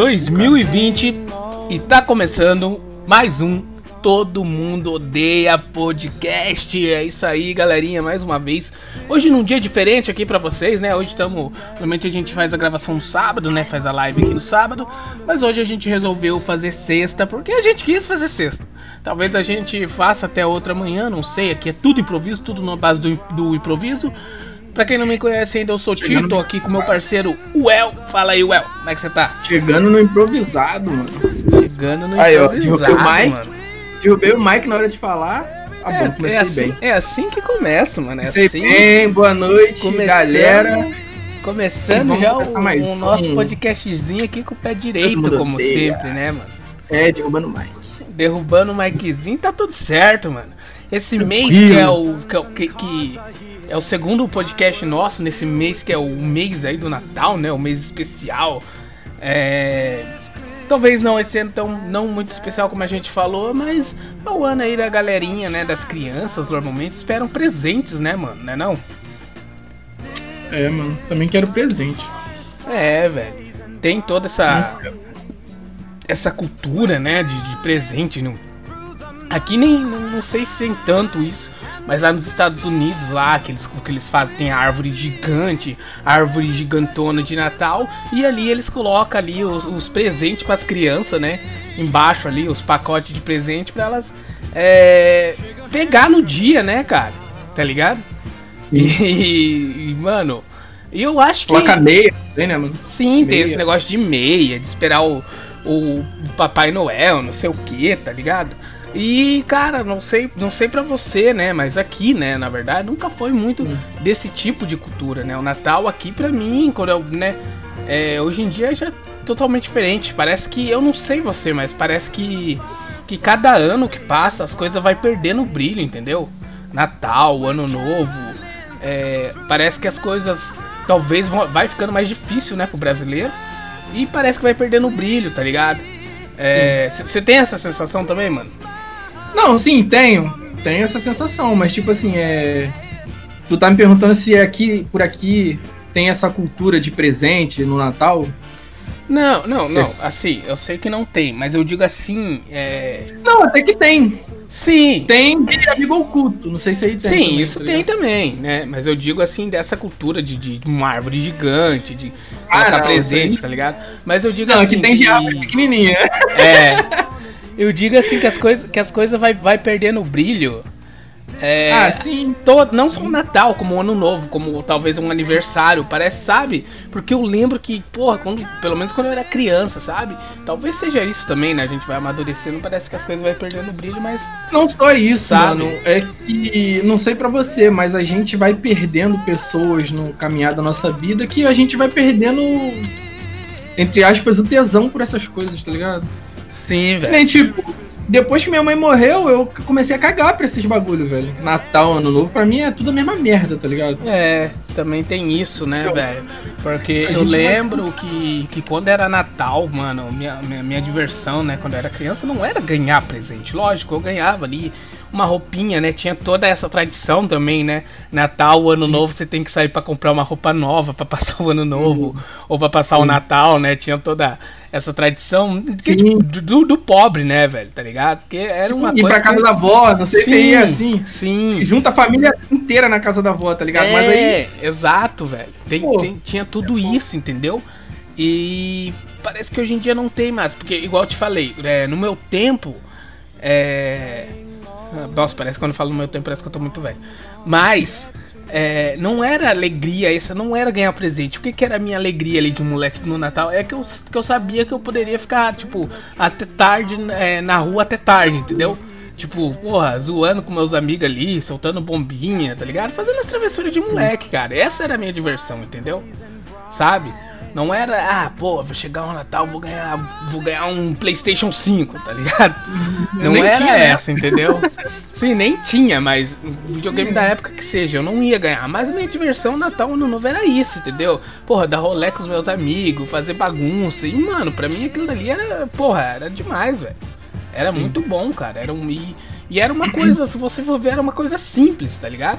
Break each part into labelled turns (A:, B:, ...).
A: 2020 e tá começando mais um Todo Mundo Odeia Podcast. É isso aí, galerinha, mais uma vez. Hoje num dia diferente aqui para vocês, né? Hoje estamos, normalmente a gente faz a gravação no sábado, né? Faz a live aqui no sábado, mas hoje a gente resolveu fazer sexta porque a gente quis fazer sexta. Talvez a gente faça até outra manhã, não sei. Aqui é tudo improviso, tudo na base do, do improviso. Pra quem não me conhece ainda, eu sou Chegando... Tito, aqui com meu parceiro Uel. Fala aí, Uel, como é que você tá?
B: Chegando no improvisado, mano.
A: Chegando no aí, improvisado,
B: ó, derrubei o Mike, mano. Derrubei o Mike na hora de falar.
A: Ah, é, bom, é, assim, bem. é assim que começa, mano. É assim.
B: bem, boa noite, começando, galera.
A: Começando já o, o nosso podcastzinho aqui com o pé direito, como odeia. sempre, né, mano?
B: É, derrubando o Mike.
A: Derrubando o Mikezinho, tá tudo certo, mano. Esse mês que é o. Que, que, é o segundo podcast nosso nesse mês que é o mês aí do Natal, né? O mês especial. É. Talvez não esse ano tão não muito especial como a gente falou, mas é o ano aí da galerinha, né? Das crianças normalmente esperam presentes, né, mano? Não é não?
B: É, mano. Também quero presente.
A: É, velho. Tem toda essa. Essa cultura, né? De, de presente. No, Aqui nem não sei se tem tanto isso, mas lá nos Estados Unidos, lá que eles, que eles fazem, tem a árvore gigante, árvore gigantona de Natal, e ali eles colocam ali os, os presentes para as crianças, né? Embaixo ali, os pacotes de presente para elas é, pegar no dia, né, cara? Tá ligado? E, e, mano, eu acho que.
B: Coloca meia, né, mano?
A: Sim, meia. tem esse negócio de meia, de esperar o, o Papai Noel, não sei o que, tá ligado? E, cara, não sei, não sei para você, né, mas aqui, né, na verdade, nunca foi muito hum. desse tipo de cultura, né? O Natal aqui para mim, quando eu, né, é, hoje em dia já é totalmente diferente. Parece que eu não sei você, mas parece que que cada ano que passa as coisas vai perdendo o brilho, entendeu? Natal, Ano Novo, é, parece que as coisas talvez vão, vai ficando mais difícil, né, pro brasileiro. E parece que vai perdendo o brilho, tá ligado? Você é, tem essa sensação também, mano?
B: Não, sim, tenho. Tenho essa sensação, mas tipo assim, é. Tu tá me perguntando se aqui, por aqui, tem essa cultura de presente no Natal?
A: Não, não, não. Assim, eu sei que não tem, mas eu digo assim. É...
B: Não, até que tem.
A: Sim.
B: Tem de amigo oculto. Não sei se aí tem.
A: Sim, também, isso tá tem também, né? Mas eu digo assim, dessa cultura de, de uma árvore gigante, de ah, colocar presente, tá ligado? Mas eu digo não, assim.
B: Não, que tem de árvore pequenininha.
A: É. Eu digo assim que as coisas que as coisas vai, vai perdendo o brilho. É, ah, sim. Todo, não só o Natal, como o Ano Novo, como talvez um aniversário, parece, sabe? Porque eu lembro que, porra, quando, pelo menos quando eu era criança, sabe? Talvez seja isso também, né? A gente vai amadurecendo, parece que as coisas vai perdendo brilho, mas.
B: Não só isso, sabe? mano. É que, não sei para você, mas a gente vai perdendo pessoas no caminhar da nossa vida que a gente vai perdendo, entre aspas, o tesão por essas coisas, tá ligado?
A: Sim, velho.
B: Nem tipo, depois que minha mãe morreu, eu comecei a cagar pra esses bagulho, velho. Natal, Ano Novo, pra mim é tudo a mesma merda, tá ligado?
A: É, também tem isso, né, velho? Porque eu lembro vai... que, que quando era Natal, mano, minha, minha, minha diversão, né, quando eu era criança, não era ganhar presente. Lógico, eu ganhava ali uma roupinha, né? Tinha toda essa tradição também, né? Natal, Ano Novo, você tem que sair para comprar uma roupa nova para passar o Ano Novo uhum. ou para passar Sim. o Natal, né? Tinha toda essa tradição que, tipo, do, do, pobre, né, velho? Tá ligado? Porque era uma
B: Sim,
A: coisa.
B: Ir pra casa que... da avó, não sei sim, se ia assim.
A: Sim.
B: Junta a família inteira na casa da avó, tá ligado?
A: É, Mas aí. Exato, velho. Tem, tem, tinha tudo é isso, entendeu? E parece que hoje em dia não tem mais. Porque, igual eu te falei, é, no meu tempo. É, nossa, parece que quando eu falo no meu tempo, parece que eu tô muito velho. Mas é, não era alegria essa, não era ganhar presente. O que, que era a minha alegria ali de moleque no Natal? É que eu, que eu sabia que eu poderia ficar, tipo, até tarde, é, na rua até tarde, entendeu? Tipo, porra, zoando com meus amigos ali, soltando bombinha, tá ligado? Fazendo as travessuras de moleque, cara. Essa era a minha diversão, entendeu? Sabe? Não era, ah, pô, vai chegar o Natal, vou ganhar, vou ganhar um PlayStation 5, tá ligado? Não nem era tinha, né? essa, né? entendeu? Sim, nem tinha, mas videogame da época que seja, eu não ia ganhar. Mas a minha diversão Natal Ano Novo era isso, entendeu? Porra, dar rolê com os meus amigos, fazer bagunça. E, mano, pra mim aquilo dali era, porra, era demais, velho. Era Sim. muito bom, cara. Era um. E, e era uma coisa, se você for ver, era uma coisa simples, tá ligado?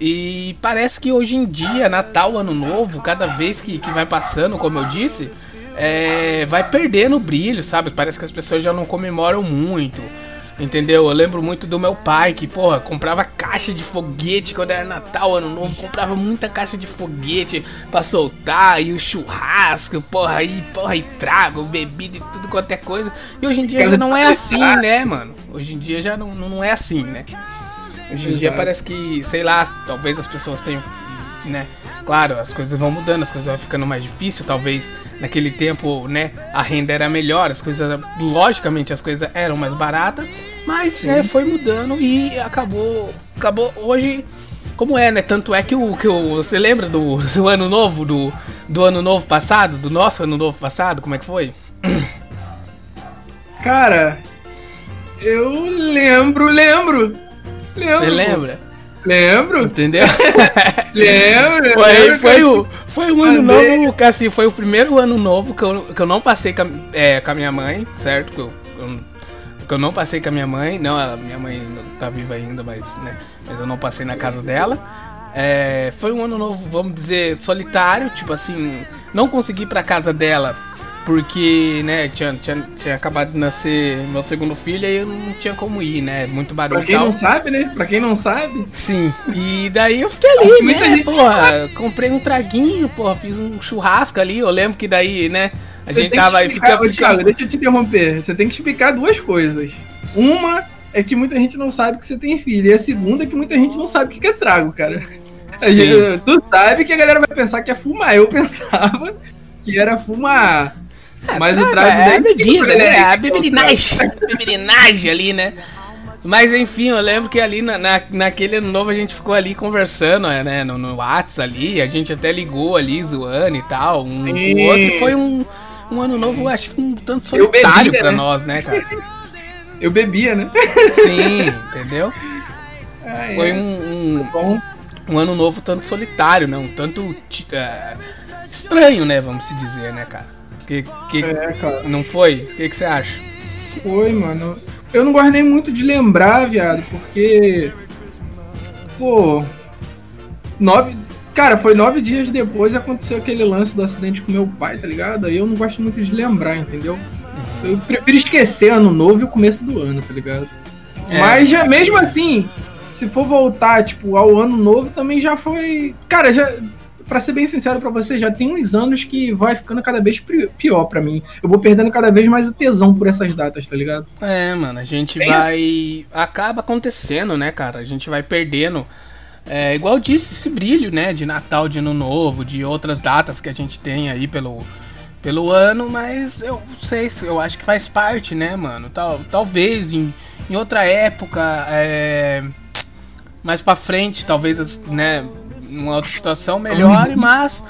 A: E parece que hoje em dia, Natal, Ano Novo, cada vez que, que vai passando, como eu disse, é, vai perdendo o brilho, sabe? Parece que as pessoas já não comemoram muito. Entendeu? Eu lembro muito do meu pai que, porra, comprava caixa de foguete quando era Natal, Ano Novo, comprava muita caixa de foguete pra soltar, e o churrasco, porra, e porra, e trago, bebida e tudo quanto é coisa. E hoje em dia já não é assim, né, mano? Hoje em dia já não, não é assim, né? Hoje em dia parece que, sei lá, talvez as pessoas tenham, né? Claro, as coisas vão mudando, as coisas vão ficando mais difíceis, talvez naquele tempo, né, a renda era melhor, as coisas, logicamente as coisas eram mais baratas, mas, né, foi mudando e acabou, acabou hoje como é, né? Tanto é que o que o, você lembra do, do ano novo do, do ano novo passado, do nosso ano novo passado, como é que foi?
B: Cara, eu lembro, lembro. Lembro.
A: Você lembra?
B: Lembro.
A: Entendeu?
B: lembro.
A: Foi, lembro, foi, o, foi um ano novo, que assim, foi o primeiro ano novo que eu, que eu não passei com a, é, com a minha mãe, certo? Que eu, que eu não passei com a minha mãe. Não, a minha mãe tá viva ainda, mas, né, mas eu não passei na casa dela. É, foi um ano novo, vamos dizer, solitário, tipo assim, não consegui ir pra casa dela porque, né, tinha, tinha, tinha acabado de nascer meu segundo filho e eu não tinha como ir, né? Muito barulho.
B: Pra quem não sabe, né? Pra quem não sabe.
A: Sim. E daí eu fiquei ali, né? Porra, comprei um traguinho, porra, fiz um churrasco ali. Eu lembro que daí, né? A Você gente tava aí
B: ficando. Thiago, deixa eu te interromper. Você tem que explicar duas coisas. Uma é que muita gente não sabe que você tem filho. E a segunda é que muita gente não sabe o que é trago, cara. Gente, tu sabe que a galera vai pensar que é fumar. Eu pensava que era fumar.
A: É, Mas o trago é, é bebida, né? É a bebidinagem, bebidinagem ali, né? Mas enfim, eu lembro que ali na, na, naquele ano novo a gente ficou ali conversando, né? No, no Whats ali, a gente até ligou ali, zoando e tal. Um, o outro foi um, um ano novo, acho que um tanto solitário bebia, pra né? nós, né, cara?
B: Eu bebia, né?
A: Sim, entendeu? Ah, foi é, um, um, um, ano novo tanto solitário, né? Um tanto uh, estranho, né? Vamos se dizer, né, cara? Que, que é, cara. Não foi? O que, que você acha?
B: Foi, mano. Eu não guardei muito de lembrar, viado, porque. Pô. Nove. Cara, foi nove dias depois aconteceu aquele lance do acidente com meu pai, tá ligado? Aí eu não gosto muito de lembrar, entendeu? Eu prefiro esquecer ano novo e o começo do ano, tá ligado? É. Mas já, mesmo assim, se for voltar, tipo, ao ano novo, também já foi. Cara, já para ser bem sincero para você, já tem uns anos que vai ficando cada vez pior para mim. Eu vou perdendo cada vez mais o tesão por essas datas, tá ligado?
A: É, mano, a gente tem vai. Isso? Acaba acontecendo, né, cara? A gente vai perdendo. É, igual disse, esse brilho, né? De Natal, de Ano Novo, de outras datas que a gente tem aí pelo, pelo ano, mas eu sei, eu acho que faz parte, né, mano? Tal, talvez em, em outra época, é, mais pra frente, talvez, né? Numa outra situação melhore, mas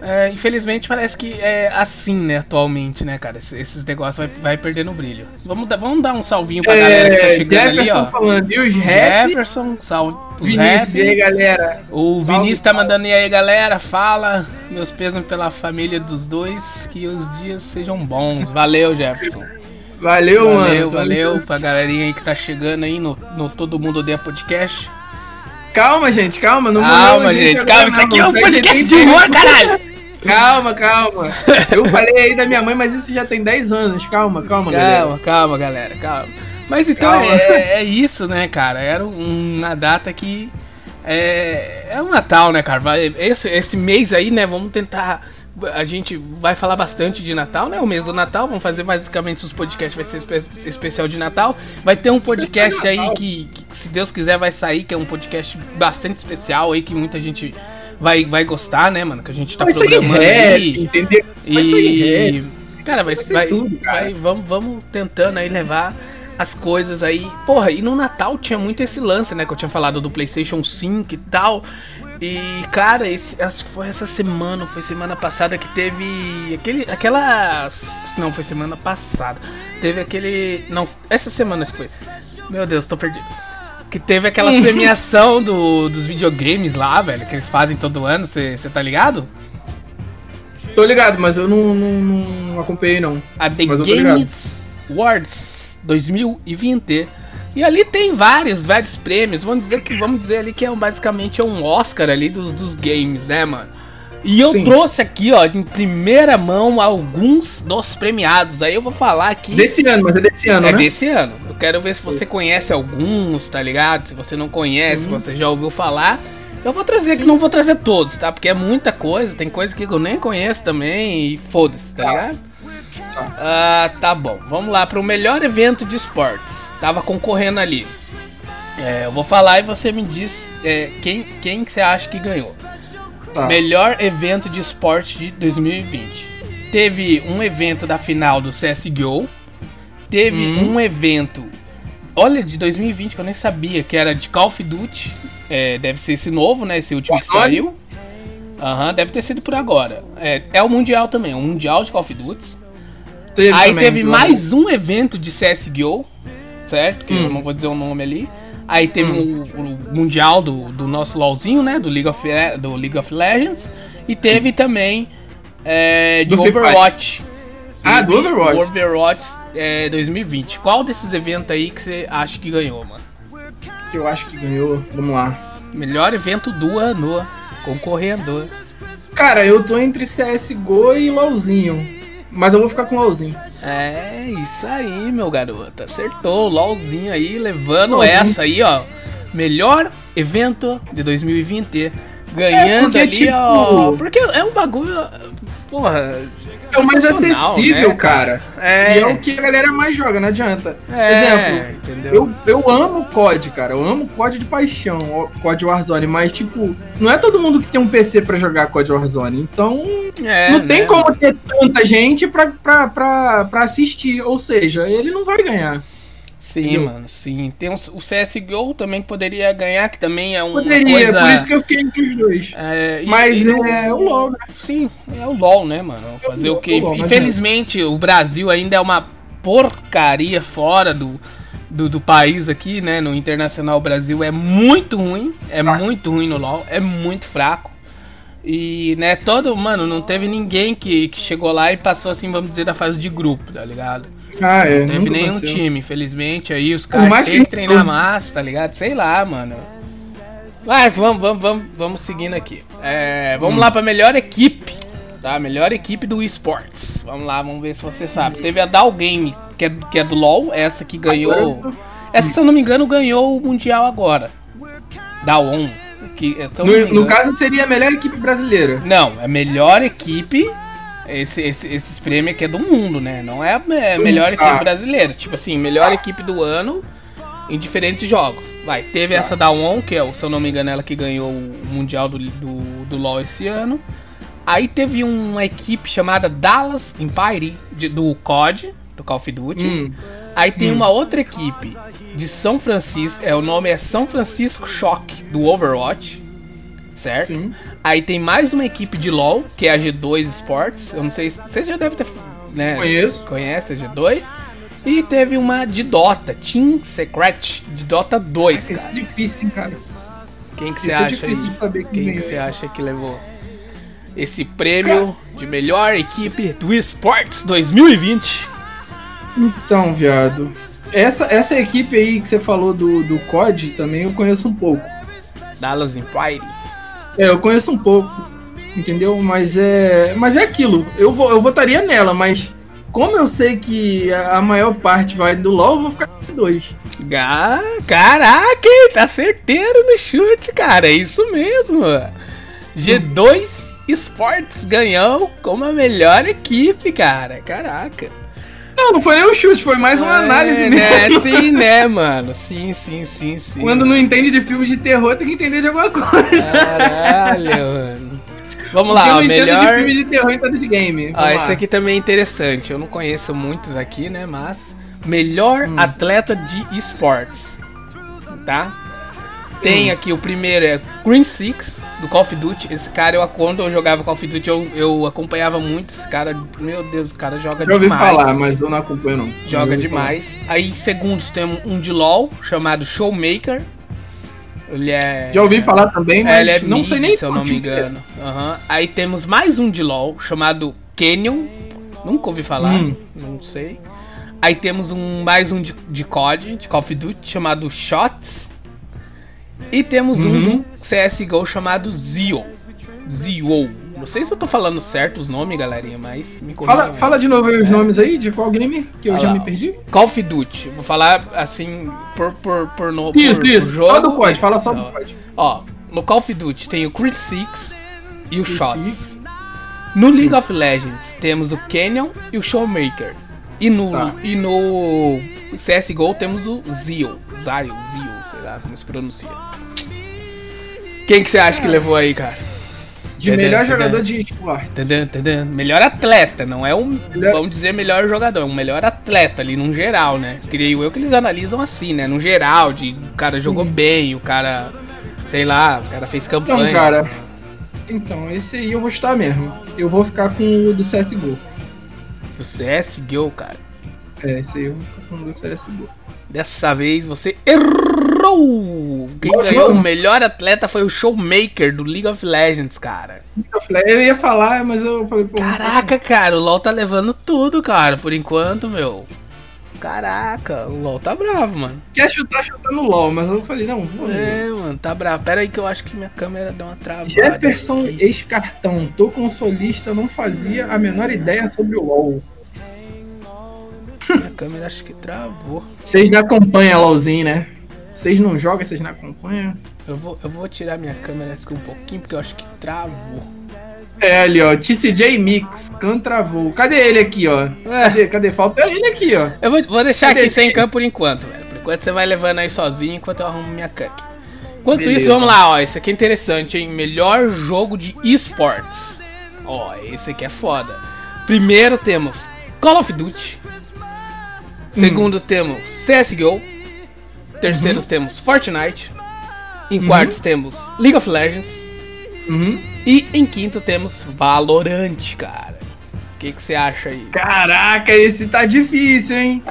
A: é, infelizmente parece que é assim, né, atualmente, né, cara? Esses negócios vai, vai perdendo o brilho. Vamos dar, vamos dar um salvinho pra é, galera que tá chegando Jefferson ali, ó.
B: falando, e os
A: Jefferson, salve.
B: Vinícius, e aí, galera?
A: O salve, Vinícius tá mandando, e aí, galera? Fala, meus pesos pela família dos dois, que os dias sejam bons. Valeu, Jefferson.
B: Valeu, valeu mano.
A: Valeu, valeu pra galerinha aí que tá chegando aí no, no Todo Mundo Odeia Podcast.
B: Calma, gente, calma. Não
A: calma, gente, calma. Isso aqui é um podcast de humor, caralho.
B: Calma, calma. Eu falei aí da minha mãe, mas isso já tem 10 anos. Calma, calma,
A: calma galera. Calma, calma, galera, calma. Mas então é, é, isso, né, cara? Era uma data que. É, é o Natal, né, cara? Esse, esse mês aí, né? Vamos tentar a gente vai falar bastante de Natal, né? O mês do Natal, vamos fazer basicamente os podcasts, vai ser espe especial de Natal. Vai ter um podcast aí que, que, se Deus quiser, vai sair, que é um podcast bastante especial aí, que muita gente vai, vai gostar, né, mano? Que a gente tá vai programando aí. Entendeu? E. Cara, vai, vai, vai, tudo, cara. vai vamos, vamos tentando aí levar as coisas aí. Porra, e no Natal tinha muito esse lance, né? Que eu tinha falado do PlayStation 5 e tal. E, cara, esse, acho que foi essa semana, foi semana passada que teve aquele, aquelas. Não, foi semana passada. Teve aquele. Não, essa semana acho que foi. Meu Deus, tô perdido. Que teve aquelas premiação do, dos videogames lá, velho, que eles fazem todo ano, você tá ligado?
B: Tô ligado, mas eu não, não, não acompanhei não.
A: A The Games Awards 2020 e ali tem vários, vários prêmios. Vamos dizer que vamos dizer ali que é basicamente um Oscar ali dos, dos games, né, mano? E eu Sim. trouxe aqui, ó, em primeira mão, alguns dos premiados. Aí eu vou falar aqui.
B: Desse ano, mas é desse ano,
A: é né? É desse ano. Eu quero ver se você conhece alguns, tá ligado? Se você não conhece, você já ouviu falar. Eu vou trazer aqui, não vou trazer todos, tá? Porque é muita coisa, tem coisa que eu nem conheço também e foda-se, tá, tá ligado? Ah, tá bom. Vamos lá para o melhor evento de esportes. Tava concorrendo ali. É, eu vou falar e você me diz é, quem, quem que você acha que ganhou. Tá. Melhor evento de esporte de 2020. Teve um evento da final do CSGO. Teve hum. um evento. Olha, de 2020 que eu nem sabia, que era de Call of Duty. É, deve ser esse novo, né? Esse último que saiu. Aham, uhum, deve ter sido por agora. É, é o Mundial também, o Mundial de Call of Duty. Teve Aí teve mais um evento de CSGO, certo? Que hum. eu não vou dizer o nome ali. Aí teve hum. o, o, Mundial do, do nosso LOLzinho, né? Do League of, do League of Legends. E teve também é, de do Overwatch.
B: Ah, do Overwatch.
A: Overwatch é, 2020. Qual desses eventos aí que você acha que ganhou, mano?
B: Que eu acho que ganhou, vamos lá.
A: Melhor evento do ano, concorrendo.
B: Cara, eu tô entre CSGO e LOLzinho. Mas eu vou ficar com o LOLzinho.
A: É, isso aí, meu garoto. Acertou. LOLzinho aí, levando LOLzinho. essa aí, ó. Melhor evento de 2020. Ganhando é ali, tipo... ó. Porque é um bagulho. Porra,
B: é o mais acessível, né, cara. É. E é o que a galera mais joga, não adianta. É, Exemplo, entendeu? Eu, eu amo COD, cara. Eu amo COD de paixão, COD Warzone, mas, tipo, não é todo mundo que tem um PC para jogar COD Warzone. Então, é, não tem né? como ter tanta gente pra, pra, pra, pra assistir. Ou seja, ele não vai ganhar.
A: Sim, Entendeu? mano, sim. Tem um, o CSGO também que poderia ganhar, que também é um.
B: Poderia, coisa... por isso que eu fiquei entre os dois. É, Mas e é o LOL, né?
A: Sim, é o LOL, né, mano? Fazer é o, quê? Infelizmente, o Brasil ainda é uma porcaria fora do, do, do, país aqui, né? No internacional, o Brasil é muito ruim. É ah. muito ruim no LOL, é muito fraco. E, né, todo, mano, não teve ninguém que, que chegou lá e passou assim, vamos dizer, da fase de grupo, tá ligado? Ah, é. Não teve nenhum aconteceu. time, infelizmente. Aí os caras têm que treinar massa, tá ligado? Sei lá, mano. Mas vamos, vamos, vamos, vamos seguindo aqui. É, vamos hum. lá pra melhor equipe. Tá? Melhor equipe do esports. Vamos lá, vamos ver se você sabe. Teve a Dow Game, que é, que é do LoL, essa que ganhou. Essa, se eu não me engano, ganhou o Mundial agora. Da ON. Que,
B: no, no caso, seria a melhor equipe brasileira.
A: Não, a melhor equipe esse, esse, esses prêmios aqui é do mundo, né? Não é a é melhor equipe ah. brasileira. Tipo assim, melhor equipe do ano em diferentes jogos. Vai, teve ah. essa da ON, que é, se eu não me engano, ela que ganhou o Mundial do, do, do LoL esse ano. Aí teve uma equipe chamada Dallas Empire, de, do COD, do Call of Duty. Hum. Aí tem hum. uma outra equipe de São Francisco, é, o nome é São Francisco Shock, do Overwatch certo? Sim. Aí tem mais uma equipe de LoL, que é a G2 Sports. Eu não sei se você já deve ter. Né,
B: Conheço.
A: Conhece a G2. E teve uma de Dota, Team Secret, de Dota 2.
B: Cara. Isso é difícil, hein, cara.
A: Quem que você é acha aí? Quem que você acha que levou esse prêmio cara. de melhor equipe do Esports 2020?
B: Então, viado. Essa, essa equipe aí que você falou do, do COD também eu conheço um pouco.
A: Dallas Empire.
B: É, eu conheço um pouco, entendeu? Mas é, mas é aquilo. Eu, vou, eu votaria nela, mas como eu sei que a maior parte vai do LoL, eu vou ficar com dois.
A: Ah, caraca, tá certeiro no chute, cara. É isso mesmo. G2 Sports ganhou como a melhor equipe, cara. Caraca.
B: Não, não foi nem um chute, foi mais uma é, análise
A: né? mesmo. Sim, né, mano? Sim, sim, sim, sim.
B: Quando não entende de filmes de terror, tem que entender de alguma coisa.
A: Caralho, mano. Vamos lá,
B: eu
A: o melhor.
B: De filme de terror em de game.
A: Vamos ah, esse aqui também é interessante. Eu não conheço muitos aqui, né? Mas melhor hum. atleta de esportes, tá? Tem hum. aqui o primeiro é Green Six do Call of Duty. Esse cara, eu, quando eu jogava Call of Duty, eu, eu acompanhava muito esse cara. Meu Deus, o cara joga eu demais.
B: Eu ouvi falar, mas eu não acompanho não.
A: Joga demais. Falar. Aí, segundos, temos um de LoL chamado Showmaker. Ele é.
B: Já ouvi falar também,
A: mas é, ele é não mid, sei nem se eu não me engano. Uhum. Aí temos mais um de LoL chamado Canyon. Nunca ouvi falar, hum. não sei. Aí temos um mais um de, de COD, de Call of Duty, chamado Shots. E temos uhum. um do CSGO chamado Zio. Zio. Não sei se eu tô falando certo os nomes, galerinha, mas
B: me Fala, fala de novo os é. nomes aí, de qual game, que eu ah já lá. me perdi.
A: Call of Duty. Vou falar assim, por, por, por, no,
B: isso, por, isso. por jogo. Só do COD, fala só do COD.
A: Ó, no Call of Duty tem o Creed 6 e o Creed Shots. Six. No League of Legends temos o Canyon e o Showmaker. E no, tá. e no CSGO temos o Zio. Zio, Zio, sei lá como se pronuncia. Quem que você acha que levou aí, cara?
B: De tadã, melhor tadã, jogador de esporte.
A: Tadã, tadã. Melhor atleta, não é um. Melhor... Vamos dizer melhor jogador, é um melhor atleta ali, num geral, né? Creio eu que eles analisam assim, né? No geral, de o cara jogou hum. bem, o cara. Sei lá, o cara fez campanha.
B: Então, cara. Então, esse aí eu vou estar mesmo. Eu vou ficar com o do CSGO.
A: Do CSGO, cara?
B: É, esse aí eu com do CSGO.
A: Dessa vez você errou! Quem ganhou o melhor atleta foi o Showmaker do League of Legends, cara.
B: Eu ia falar, mas eu falei, pô.
A: Caraca, cara, o LoL tá levando tudo, cara, por enquanto, meu. Caraca, o LoL tá bravo, mano.
B: Quer chutar, chutando o LoL, mas eu falei, não,
A: vou. É, mano, tá bravo. Pera aí que eu acho que minha câmera deu uma travada.
B: Jefferson, ex-cartão, tô consolista, não fazia a menor ideia sobre o LoL.
A: Minha câmera acho que travou.
B: Vocês não acompanham LOLzinho, né? Vocês não jogam, vocês não acompanham?
A: Eu vou, eu vou tirar minha câmera aqui um pouquinho, porque eu acho que travou.
B: É, ali, ó. TCJ Mix, Can travou. Cadê ele aqui, ó? É. Cadê, cadê? Falta ele aqui, ó.
A: Eu vou, vou deixar Cadê aqui sem campo por enquanto, velho. Por enquanto você vai levando aí sozinho, enquanto eu arrumo minha câmera. Enquanto Beleza. isso, vamos lá, ó. Esse aqui é interessante, hein? Melhor jogo de esportes. Ó, esse aqui é foda. Primeiro temos Call of Duty. Segundo hum. temos CSGO. Terceiros uhum. temos Fortnite. Em uhum. quartos temos League of Legends. Uhum. E em quinto temos Valorant, cara. O que você acha aí?
B: Caraca, esse tá difícil, hein?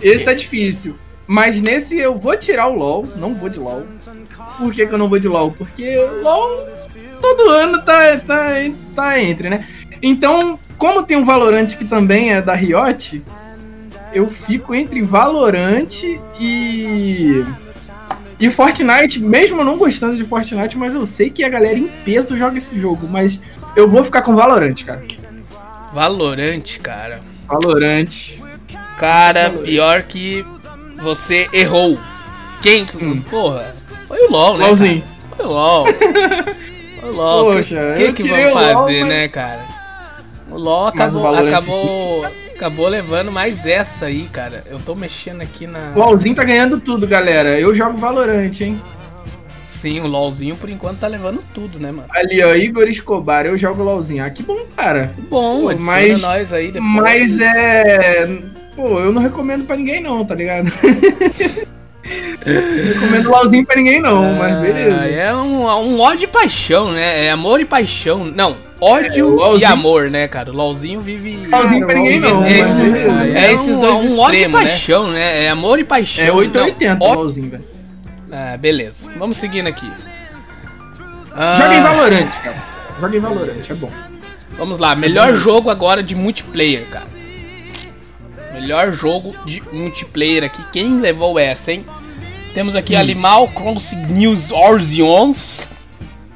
B: Esse tá difícil. Mas nesse eu vou tirar o LoL, não vou de LoL. Por que, que eu não vou de LoL? Porque LoL todo ano tá, tá, tá entre, né? Então, como tem um Valorant que também é da Riot, eu fico entre Valorant e. E Fortnite, mesmo não gostando de Fortnite, mas eu sei que a galera em peso joga esse jogo. Mas eu vou ficar com Valorant, cara.
A: Valorant, cara.
B: Valorant.
A: Cara, Valorant. pior que você errou. Quem? Hum. Porra. Foi o LOL, né? LOLzinho. Cara? Foi o LOL. Foi o LOL. Poxa, que, que, que vamos fazer, LOL, mas... né, cara? O LOL acabou. acabou Acabou levando mais essa aí, cara. Eu tô mexendo aqui na.
B: O LOLzinho tá ganhando tudo, galera. Eu jogo Valorante, hein?
A: Sim, o LOLzinho por enquanto tá levando tudo, né, mano?
B: Ali, ó, Igor Escobar, eu jogo LOLzinho. Ah, que bom, cara.
A: Bom, Pô, mas nós aí
B: depois. Mas é. Pô, eu não recomendo pra ninguém, não, tá ligado? não recomendo LOLzinho pra ninguém, não, mas ah, beleza.
A: É um, um ódio e paixão, né? É amor e paixão. Não, ódio é, e amor, né, cara? O LOLzinho vive.
B: LOLzinho pra ninguém não.
A: É, é, é, esses dois um, um ódio e né? paixão, né? É amor e paixão. É
B: 880 o LOLzinho, velho.
A: Ah, beleza. Vamos seguindo aqui.
B: Ah... Joga em Valorant, cara. Joga em Valorant, é bom.
A: Vamos lá, melhor jogo agora de multiplayer, cara. Melhor jogo de multiplayer aqui. Quem levou essa, hein? Temos aqui hum. Animal Crossing News Orzions.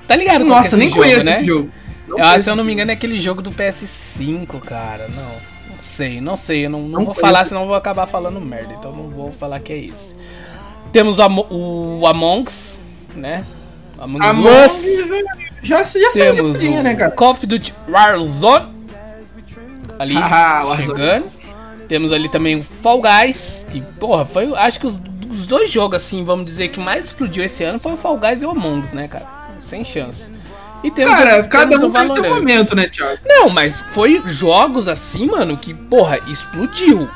A: Tá ligado
B: Nossa, é nem jogo, conheço né? esse jogo.
A: Eu, se eu não me engano, é aquele jogo do PS5, cara. Não, não sei, não sei. Eu não, não, não vou falar, senão vou acabar falando merda. Então não vou falar que é isso. Temos o, o Among Us, né?
B: Among, Among Us. Já, já
A: Temos o né, cara? Call of Duty Warzone. Ali, ah, chegando. Temos ali também o Fall Guys. Que, porra, foi. Acho que os, os dois jogos, assim, vamos dizer, que mais explodiu esse ano foi o Fall Guys e o Among Us, né, cara? Sem chance.
B: E temos, Cara, cada um tem seu momento, né, Thiago?
A: Não, mas foi jogos assim, mano, que, porra, explodiu.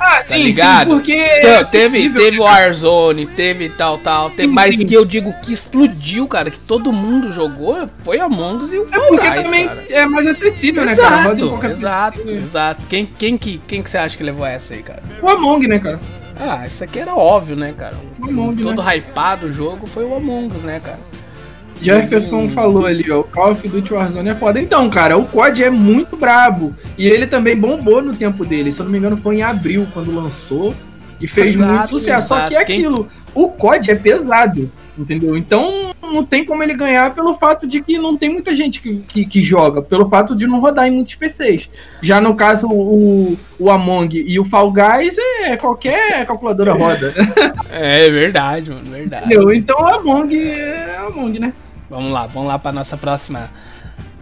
B: Ah, tá sim, ligado? sim, porque.
A: Então, teve, teve o Warzone, teve tal, tal. Teve, sim, mas sim. que eu digo que explodiu, cara, que todo mundo jogou, foi Among Us e o
B: Fall é porque Guys, também cara. é mais acessível,
A: exato, né, cara? Exato, exato, exato. Quem, quem, que, quem que você acha que levou essa aí, cara?
B: O Among, né, cara?
A: Ah, isso aqui era óbvio, né, cara? O Among, todo né? hypado o jogo foi o Among Us, né, cara?
B: Jefferson falou ali, ó, o Call of Duty Warzone é foda. Então, cara, o COD é muito brabo. E ele também bombou no tempo dele. Se eu não me engano, foi em abril quando lançou. E fez exato, muito sucesso. Só que é aquilo, o COD é pesado, entendeu? Então, não tem como ele ganhar pelo fato de que não tem muita gente que, que, que joga, pelo fato de não rodar em muitos PCs. Já no caso, o, o Among e o Fall Guys, é qualquer calculadora roda.
A: É verdade, mano, verdade.
B: Então o Among é Among, né?
A: Vamos lá, vamos lá para nossa próxima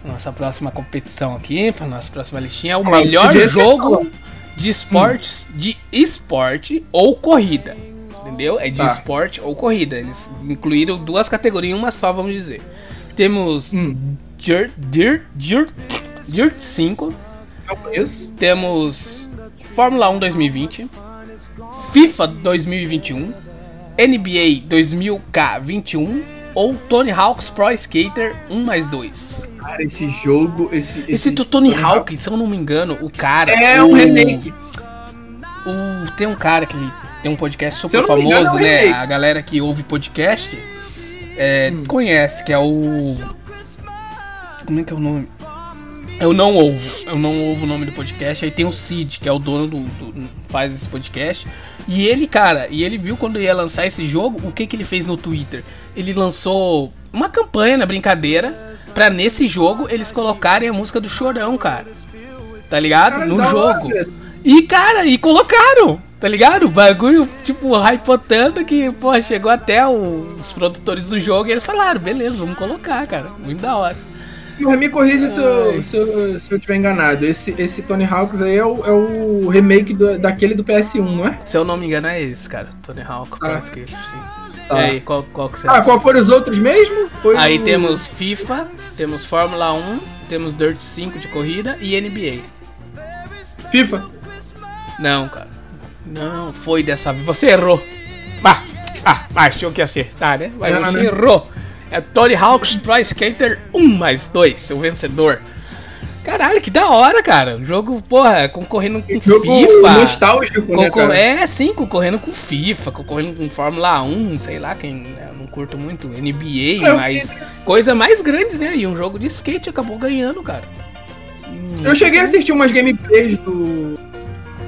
A: nossa próxima competição aqui, para nossa próxima listinha, é o
B: Ah,
A: melhor jogo de esportes, de esporte ou corrida. Entendeu? É de
B: Tá.
A: esporte ou corrida. Eles incluíram duas categorias em uma só, vamos dizer. Temos
B: Hum,
A: Dirt, Dirt, Dirt, Dirt 5,
B: não conheço.
A: temos Fórmula 1 2020, FIFA 2021, NBA 2000K21 ou Tony Hawk's Pro Skater 1 mais 2.
B: Cara, esse jogo, esse...
A: Esse do Tony Hawk, se eu não me engano, o cara.
B: É
A: o,
B: um remake.
A: O, tem um cara que tem um podcast super
B: me engano,
A: famoso,
B: é um
A: né?
B: remake.
A: A galera que ouve podcast é,
B: Hum.
A: conhece, que é o. Como é que é o nome? Eu não ouvo, eu não ouvo o nome do podcast. Aí tem o Cid, que é o dono do, do- faz esse podcast. E ele, cara, e ele viu quando ia lançar esse jogo, o que que ele fez no Twitter? Ele lançou uma campanha na brincadeira pra nesse jogo eles colocarem a música do Chorão, cara. Tá ligado?
B: Cara,
A: no
B: hora,
A: jogo. E, cara, e colocaram, tá ligado? O bagulho, tipo, hypou tanto que, pô, chegou até o- os produtores do jogo e eles falaram, beleza, vamos colocar, cara. Muito da hora.
B: Mas me corrija se eu, se, eu, se eu tiver enganado. Esse, esse Tony Hawks aí é o, é o remake do- daquele do PS1, não é?
A: Se eu não me engano, é esse, cara. Tony Hawk,
B: Ah.
A: Pro Skater, sim.
B: Tá.
A: E aí, qual, qual que você
B: Ah,
A: acha?
B: qual foram os outros mesmo? Foi
A: Aí
B: o-
A: temos FIFA, temos Fórmula 1, temos Dirt 5 de corrida e NBA.
B: FIFA.
A: Não, cara. Não, foi dessa vez. Você errou. Ah, ah, achou que ia acertar, né? Mas
B: Não,
A: você
B: né?
A: errou. É Tony Hawk's Pro Skater 1 mais 2, seu vencedor. Caralho, que da hora, cara. O jogo, porra, concorrendo com
B: Jogo
A: FIFA.
B: nostálgico, né,
A: Concor é, sim, concorrendo com FIFA, concorrendo com Fórmula 1, sei lá, quem né, não curto muito NBA,
B: Eu
A: mas coisa mais grandes, né? E um jogo de skate acabou ganhando, cara. Hum,
B: Eu cheguei a assistir umas gameplays do.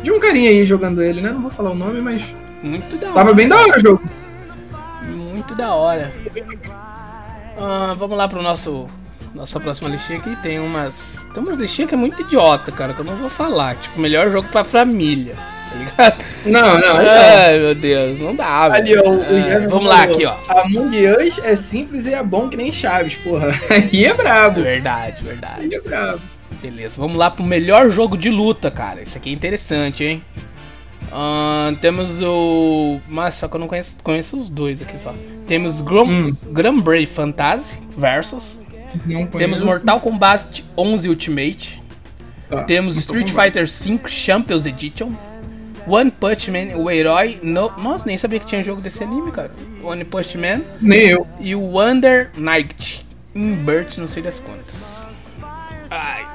B: De um carinha aí jogando ele, né? Não vou falar o nome, mas.
A: Muito da hora.
B: Tava bem da hora o jogo.
A: Muito da hora. Ah, vamos lá pro nosso nossa próxima listinha aqui. Tem umas tem umas listinhas que é muito idiota, cara, que eu não vou falar. Tipo, melhor jogo pra família, tá ligado?
B: Não, não. não.
A: Ai, meu Deus, não dá,
B: Ali,
A: velho.
B: ó,
A: Ah, vamos lá
B: falou,
A: aqui, ó.
B: Among Us é simples e é bom que nem Chaves, porra. Aí é brabo.
A: Verdade,
B: Aí
A: verdade.
B: é brabo.
A: Beleza, vamos lá pro melhor jogo de luta, cara. Isso aqui é interessante, hein? Ah, temos o. Mas só que eu não conheço, conheço os dois aqui só. Temos Grum,
B: Hum.
A: Fantasy versus.
B: Não
A: Temos. Mortal Kombat 11 Ultimate.
B: Tá.
A: Temos Street. Fighter 5 Champions Edition. One Punch Man, o herói. No... Nossa, nem sabia que tinha jogo desse anime, cara. One Punch Man.
B: Nem eu.
A: E o Wonder Knight. Invert, não sei das contas. Ai.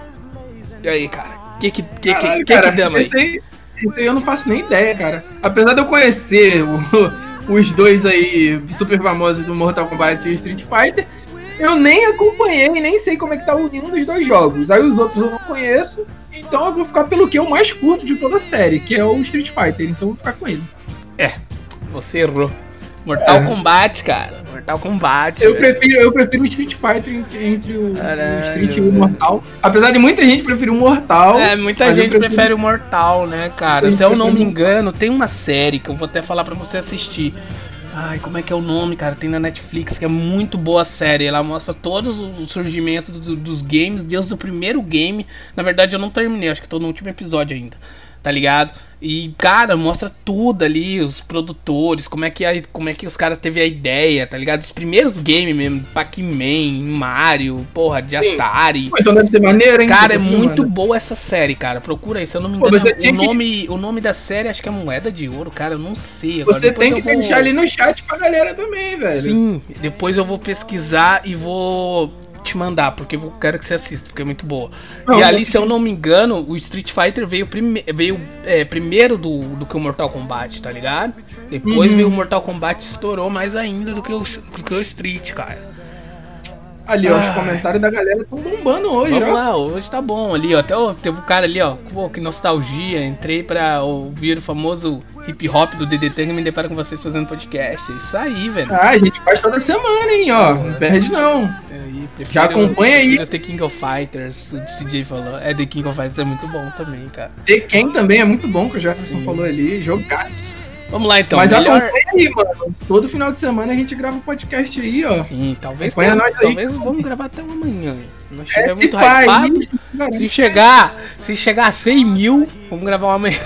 A: E aí, cara? Que que, que,
B: Caralho,
A: que, que,
B: cara,
A: que damos aí?
B: esse aí? Esse aí eu não faço nem ideia, cara. Apesar de eu conhecer o- os dois aí super famosos do Mortal Kombat e Street Fighter, eu nem acompanhei, nem sei como é que tá o nenhum dos dois jogos. Aí os outros eu não conheço, então eu vou ficar pelo que eu mais curto de toda a série, que é o Street Fighter. Então eu vou ficar com ele.
A: Você errou. Mortal
B: É.
A: Kombat, cara. Mortal Kombat.
B: Eu
A: velho.
B: prefiro, eu prefiro o Street Fighter entre, entre o, o
A: Caralho,
B: Street e o. Mortal. Apesar de muita gente preferir o Mortal.
A: É, muita gente
B: prefiro-
A: prefere o Mortal, né, cara?
B: Eu
A: Se eu não me engano, tem uma série que eu vou até falar pra você assistir. Ai, como é que é o nome, cara? Tem na Netflix, que é muito boa a série. Ela mostra todos os surgimentos do- dos games, desde o primeiro game. Na verdade, eu não terminei, acho que tô no último episódio ainda. Tá ligado? E, cara, mostra tudo ali, os produtores, como é que, a- como é que os caras teve a ideia, tá ligado? Os primeiros games mesmo, Pac-Man, Mario, porra, de
B: Sim.
A: Atari.
B: Pô, Então deve ser maneiro, hein?
A: Cara, é muito
B: filmando.
A: boa essa série, cara. Procura aí, se eu não me
B: Pô,
A: engano,
B: você
A: o
B: que-
A: nome, o nome da série acho que é Moeda de Ouro, cara. Eu não sei. Agora,
B: Você
A: depois
B: tem que
A: vou...
B: deixar ali no chat pra galera também, velho.
A: Sim, depois eu vou pesquisar e vou te mandar, porque eu quero que você assista, porque é muito boa.
B: Não,
A: e ali,
B: eu-
A: se eu não me engano, o Street Fighter veio, prime veio é, primeiro do, do que o Mortal Kombat, tá ligado? Depois
B: Uhum.
A: veio o Mortal Kombat estourou mais ainda do que o, do que o Street, cara.
B: Ali, ó, os comentários da galera estão bombando hoje,
A: Vamos ó. lá, hoje tá bom ali, ó. Até ó, teve um cara ali, ó. Pô, que nostalgia. Entrei pra ouvir o famoso hip hop do DDT e me deparo com vocês fazendo podcast. É isso aí, velho.
B: Ah, a gente faz toda semana, hein, ó. Não perde não. Aí, prefiro, Já acompanha aí.
A: The King of Fighters, o CJ falou. É, The King of Fighters é muito bom também, cara.
B: The King também é muito bom, que o Jefferson falou ali. Jogaço.
A: Vamos lá então.
B: Mas melhor... acompanha aí, mano. Todo final de semana a gente grava um podcast aí, ó.
A: Sim, talvez tenha, nós talvez aí. vamos gravar até uma manhã. Se não chegar muito pai, hypado, se chegar, se chegar a 100 mil, vamos gravar uma amanhã.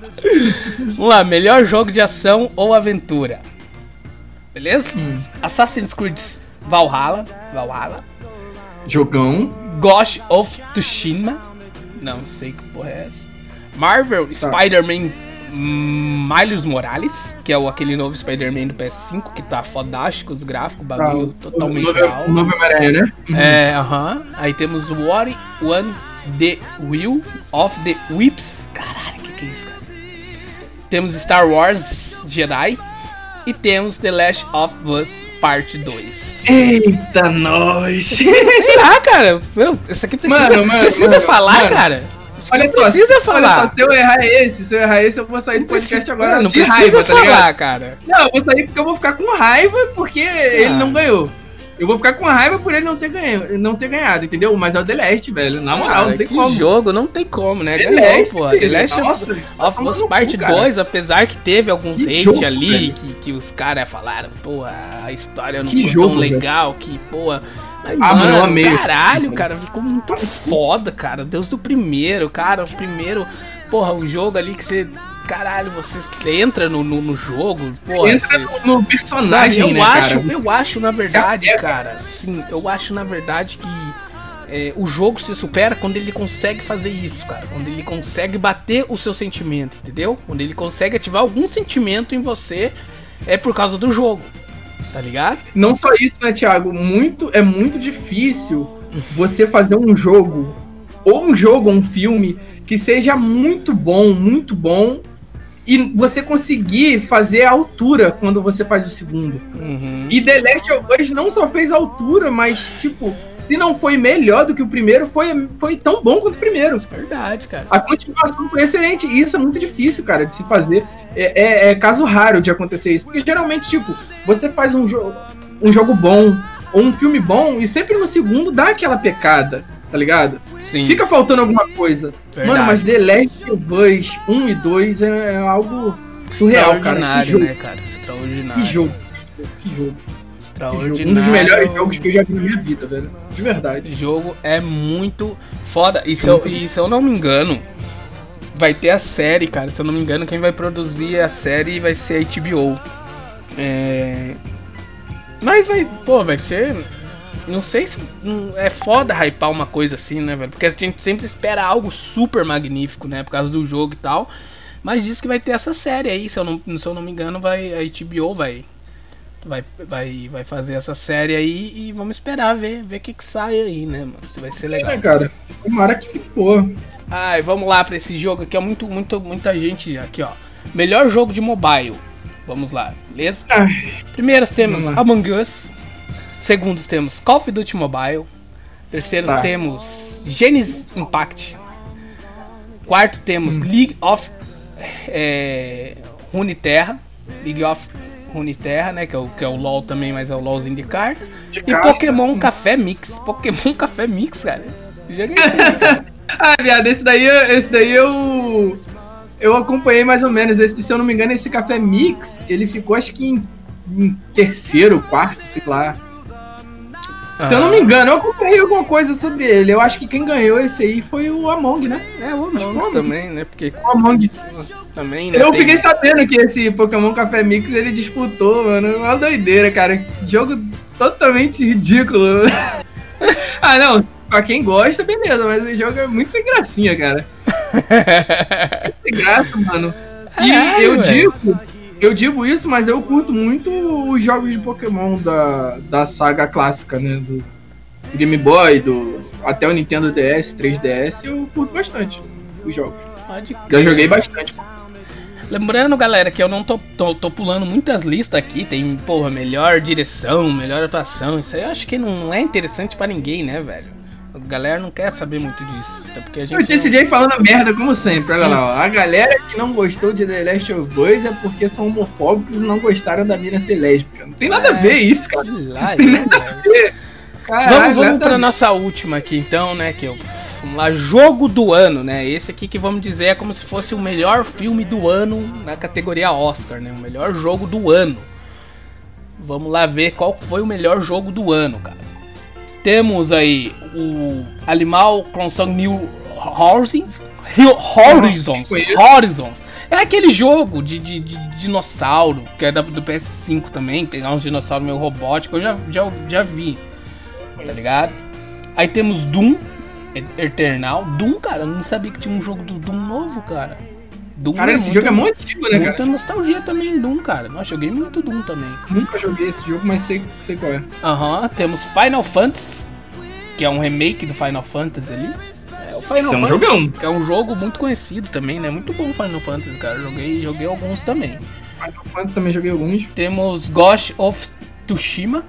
A: vamos lá, melhor jogo de ação ou aventura. Beleza? Hum. Assassin's Creed Valhalla, Valhalla.
B: Jogão.
A: Ghost of Tsushima. Não sei que porra é essa. Marvel tá. Spider-Man Miles Morales, que é o, aquele novo Spider-Man do PS5, que tá fodástico os gráficos, bagulho ah, totalmente
B: o real. O novo Homem-Aranha, né?
A: Uhum. É, aham. Uh -huh. Aí temos War One The Will of the Whips. Caralho, que que é isso, cara? Temos Star Wars Jedi. E temos The Last of Us Parte 2.
B: Eita, nós! Sei
A: lá, cara. Isso aqui precisa, mano, mano, precisa mano, falar, cara.
B: Olha só, precisa falar. Olha só, se eu errar esse, se eu errar esse, eu vou sair do podcast agora
A: não, não de raiva, tá ligado? cara.
B: Não, eu vou sair porque eu vou ficar com raiva porque ah. ele não ganhou. Eu vou ficar com raiva por ele não ter, ganho, não ter ganhado, entendeu? Mas é o The Last, velho. Na moral, não tem
A: que
B: como.
A: jogo, não tem como, né? The Ganhou, Last, pô. The Last Nossa, of, Us Part 2, apesar que teve alguns que hate jogo, ali, que, que os caras falaram, pô, a história não que foi jogo, tão legal, velho. que, pô mas, ah, mano, eu amei. caralho, cara, ficou muito foda, cara. Deus do primeiro, cara, o primeiro, porra, o jogo ali que você caralho, você entra no, no, no jogo, porra. Entra
B: você, no, personagem,
A: sabe, eu
B: né,
A: acho, cara? Eu acho, na verdade, cara, sim, eu acho, na verdade, que é, o jogo se supera quando ele consegue fazer isso, cara. Quando ele consegue bater o seu sentimento, entendeu? Quando ele consegue ativar algum sentimento em você, é por causa do jogo. Tá ligado?
B: Não só isso, né, Thiago? Muito, é muito difícil você fazer um jogo, ou um jogo, ou um filme, que seja muito bom, muito bom, e você conseguir fazer a altura quando você faz o segundo. Uhum. E The Last of Us não só fez a altura, mas, tipo, se não foi melhor do que o primeiro, foi, foi tão bom quanto o primeiro.
A: Verdade, cara.
B: A continuação foi excelente. E isso é muito difícil, cara, de se fazer. É, é, é caso raro de acontecer isso. Porque geralmente, tipo, você faz um, jo um jogo bom ou um filme bom e sempre no segundo dá aquela pecada, tá ligado? Sim. Fica faltando alguma coisa. Verdade. Mano, mas The Last of Us 1 e 2 é, é algo surreal, cara.
A: Extraordinário, né, cara? Extraordinário.
B: Que jogo. Que jogo. Extraordinário. Um dos melhores jogos que eu já vi na minha vida, velho. De verdade.
A: O jogo é muito foda. E se, eu, e se eu não me engano, vai ter a série, cara. Se eu não me engano, quem vai produzir a série vai ser a HBO. É... Mas vai, pô, vai ser. Não sei se. É foda hypar uma coisa assim, né, velho? Porque a gente sempre espera algo super magnífico, né? Por causa do jogo e tal. Mas diz que vai ter essa série aí, se eu não, se eu não me engano, vai, a HBO vai, vai, vai, vai fazer essa série aí e vamos esperar ver ver o que, que sai aí, né, mano? Se vai ser legal. É,
B: cara. Tomara que ficou.
A: Ai, vamos lá para esse jogo aqui, ó. Muito, muito, muita gente aqui, ó. Melhor jogo de mobile. Vamos lá, beleza? Ai, Primeiros temos Among Us. Segundos temos Call of Duty Mobile. Terceiros tá. temos Genesis Impact. Quarto temos hum. League of é, Runeterra. League of Runeterra, né? Que é, o, que é o LoL também, mas é o LoLzinho de carta. De e carta. Pokémon Café Mix. Pokémon Café Mix, cara.
B: Joguei ah, viado, esse daí, esse daí eu. Eu acompanhei mais ou menos. Esse, se eu não me engano, esse Café Mix, ele ficou acho que em, em terceiro, quarto, sei lá. Se eu não me engano, eu acompanhei alguma coisa sobre ele. Eu acho que quem ganhou esse aí foi o Among, né?
A: É, o Among também, né? Porque.
B: O Among.
A: Também, né?
B: Eu tem... fiquei sabendo que esse Pokémon Café Mix ele disputou, mano. Uma doideira, cara. Jogo totalmente ridículo. ah, não. Pra quem gosta, beleza, mas o jogo é muito sem gracinha, cara. sem graça, mano. E é, eu digo eu digo isso, mas eu curto muito os jogos de Pokémon da, da saga clássica, né? Do Game Boy, do, até o Nintendo DS, 3DS, eu curto bastante os jogos. Pode Já joguei bastante.
A: Lembrando, galera, que eu não tô, tô, tô, pulando muitas listas aqui. Tem, porra, melhor direção, melhor atuação. Isso aí eu acho que não é interessante para ninguém, né, velho? A galera não quer saber muito disso. Até porque a gente.
B: Eu decidi não... falando merda, como sempre. Olha lá, ó. A galera que não gostou de The Last of Us é porque são homofóbicos e não gostaram da mina ser lésbica. Não tem nada é, a ver isso, cara. Lá, não tem nada a ver.
A: Caralho, vamos vamos pra nossa última aqui, então, né? Que eu. Vamos lá, jogo do ano, né? Esse aqui que vamos dizer é como se fosse o melhor filme do ano na categoria Oscar, né? O melhor jogo do ano. Vamos lá ver qual foi o melhor jogo do ano, cara. Temos aí o Animal Crossing New Horizons. Horizons. Horizons. É aquele jogo de, de, de, dinossauro, que é do PS5 também. Tem uns dinossauros meio robóticos. Eu já, já, já vi. Tá ligado? Aí temos Doom Eternal. Doom, cara, eu não sabia que tinha um jogo do Doom novo, cara.
B: Doom cara, é esse muito, jogo é muito antigo, né,
A: muita cara? nostalgia também, Doom, cara. Nossa, joguei muito Doom também.
B: Nunca joguei esse jogo, mas sei, sei qual é.
A: Aham, uhum, temos Final Fantasy, que é um remake do Final Fantasy ali. É o Final Esse Fantasy, é um jogão. é um jogo muito conhecido também, né? Muito bom Final Fantasy, cara. Joguei, joguei alguns também.
B: Final Fantasy também joguei alguns.
A: Temos Ghost of Tsushima.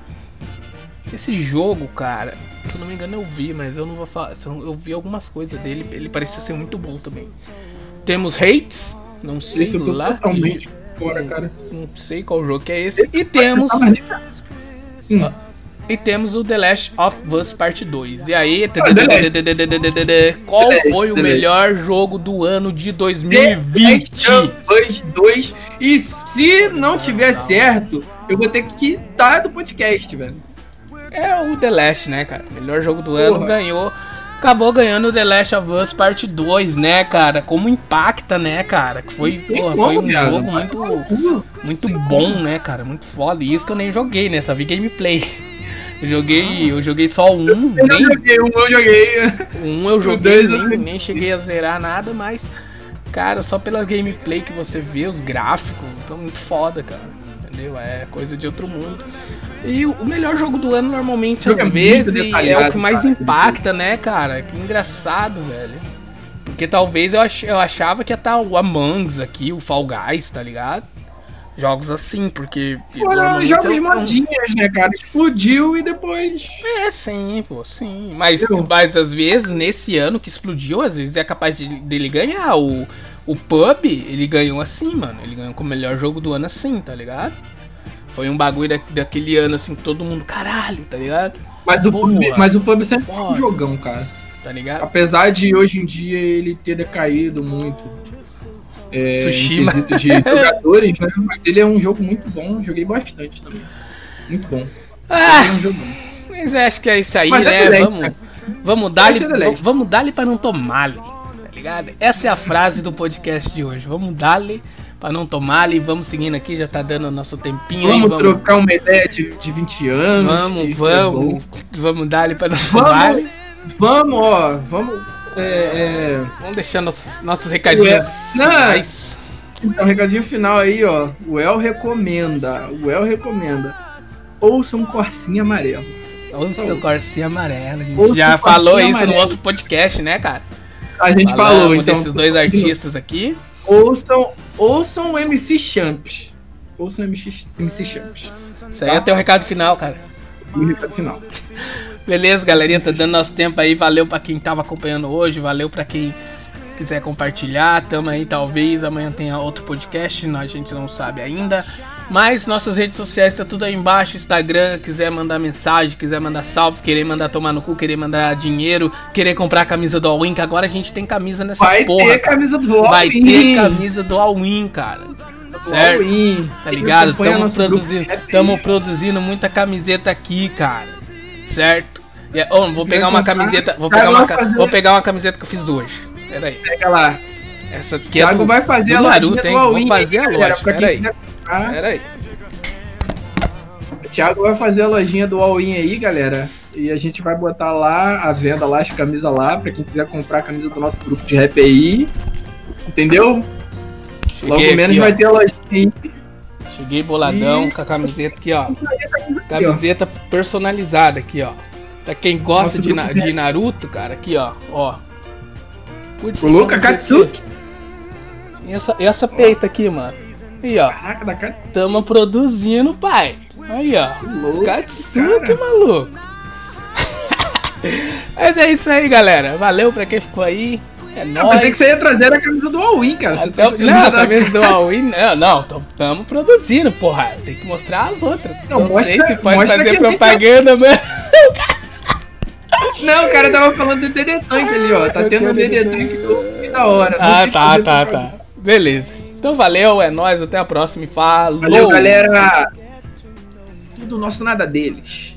A: Esse jogo, cara, se eu não me engano eu vi, mas eu não vou falar. Eu vi algumas coisas dele, ele parecia ser muito bom também. Temos Hates, não sei esse lá.
B: Totalmente fora, cara.
A: Não sei qual jogo que é esse. E temos. Sim. E temos o The Last of Us Part 2. E aí, qual foi o melhor jogo do ano de 2020? The
B: Last 2. E se não tiver certo, eu vou ter que quitar do podcast, velho.
A: É o The Last, né, cara? Melhor jogo do ano ganhou acabou ganhando The Last of Us Part 2, né, cara? Como impacta, né, cara? Que foi, porra, foi um jogo muito, muito bom, né, cara? Muito foda. E isso que eu nem joguei, né? Só vi gameplay. Eu joguei, eu joguei só um. Eu
B: nem, joguei, um eu joguei.
A: Um eu joguei, nem, nem cheguei a zerar nada, mas, cara, só pela gameplay que você vê, os gráficos, tão muito foda, cara. Entendeu? É coisa de outro mundo. E o melhor jogo do ano normalmente, às é vezes, é o que mais cara. impacta, né, cara? Que engraçado, velho. Porque talvez eu, ach, eu achava que ia estar o Among Us aqui, o Fall Guys, tá ligado? Jogos assim, porque.
B: Foram jogos modinhas, né, cara? Explodiu e depois.
A: É, sim, pô, sim. Mas, mas às vezes, nesse ano que explodiu, às vezes é capaz de, dele ganhar. O, o Pub, ele ganhou assim, mano. Ele ganhou com o melhor jogo do ano assim, tá ligado? Foi um bagulho da, daquele ano, assim, que todo mundo, caralho, tá ligado?
B: Mas o, pub, mas o pub sempre foi um jogão, cara.
A: Tá ligado?
B: Apesar de hoje em dia ele ter decaído muito.
A: É, Tsushima.
B: de jogadores, né? mas ele é um jogo muito bom, joguei bastante também. Muito bom.
A: Ah, é um. Mas acho que é isso aí, mas é né? É vamos, vamos dar-lhe vamos dar para não tomar-lhe, ligado? Essa é a frase do podcast de hoje. Vamos dar-lhe para não tomar e vamos seguindo aqui, já tá dando nosso tempinho
B: vamos aí. Vamos trocar uma ideia de, de 20 anos.
A: Vamos, vamos. É vamos dar ali para não tomar.
B: Vamos, ó, vamos. É, é...
A: Vamos deixar nossos, nossos recadinhos.
B: Não, então, recadinho final aí, ó. O El recomenda. O El recomenda. Ouça um Corsinha Amarelo.
A: Ouça um Corsinha Amarelo. A gente Ouça já falou isso amarelo. no outro podcast, né, cara?
B: A gente Falamos falou, então.
A: desses dois artistas aqui.
B: Ouçam, ouçam o MC Champs. Ouçam o MC, MC Champs.
A: Isso aí é teu recado final, cara.
B: O recado final.
A: Beleza, galerinha, tá dando nosso tempo aí. Valeu pra quem tava acompanhando hoje, valeu pra quem quiser compartilhar. Tamo aí, talvez amanhã tenha outro podcast, a gente não sabe ainda. Mas nossas redes sociais tá tudo aí embaixo, Instagram, quiser mandar mensagem, quiser mandar salve, querer mandar tomar no cu, querer mandar dinheiro, querer comprar a camisa do All-In, que agora a gente tem camisa nessa
B: Vai
A: porra.
B: Vai ter camisa do All-In.
A: Vai ter camisa do All-In, cara. Certo? Tá ligado? Tamo produzindo, tamo produzindo muita camiseta aqui, cara. Certo? E, oh, vou pegar uma camiseta, vou pegar uma, vou pegar uma camiseta que eu fiz hoje. Pera aí.
B: Pega lá.
A: Essa aqui é do,
B: vai fazer do a Naruto, hein?
A: Vou fazer a loja. Pera aí. Pera aí.
B: O Thiago vai fazer a lojinha do All-In aí, galera. E a gente vai botar lá a venda lá, as camisas lá, pra quem quiser comprar a camisa do nosso grupo de rap aí. Entendeu? Cheguei Logo aqui, menos ó. vai ter a lojinha aí.
A: Cheguei boladão e... com a camiseta aqui, ó. Camiseta personalizada aqui, ó. Pra quem gosta de, na, de Naruto, cara, aqui, ó. Ó.
B: Putz, Katsuki.
A: E essa, e essa peita aqui, mano. Aí, ó. Caraca, da cara. Tamo produzindo, pai. Aí, ó. Louco, Katsuki, maluco. Mas é isso aí, galera. Valeu pra quem ficou aí. É
B: nóis. Eu pensei que você ia trazer a camisa do All-In, cara. Você
A: tá não, a camisa do All-In, não, não, tamo produzindo, porra. Tem que mostrar as outras. Não, não mostra, sei se pode fazer propaganda, mano.
B: Não, o cara tava falando do DD Tank ali, ó. Tá tendo um DD Tank da hora.
A: Ah, tá, tá, tá. Beleza. Então valeu, é nóis, até a próxima e falou.
B: Valeu, galera. Tudo nosso, nada deles.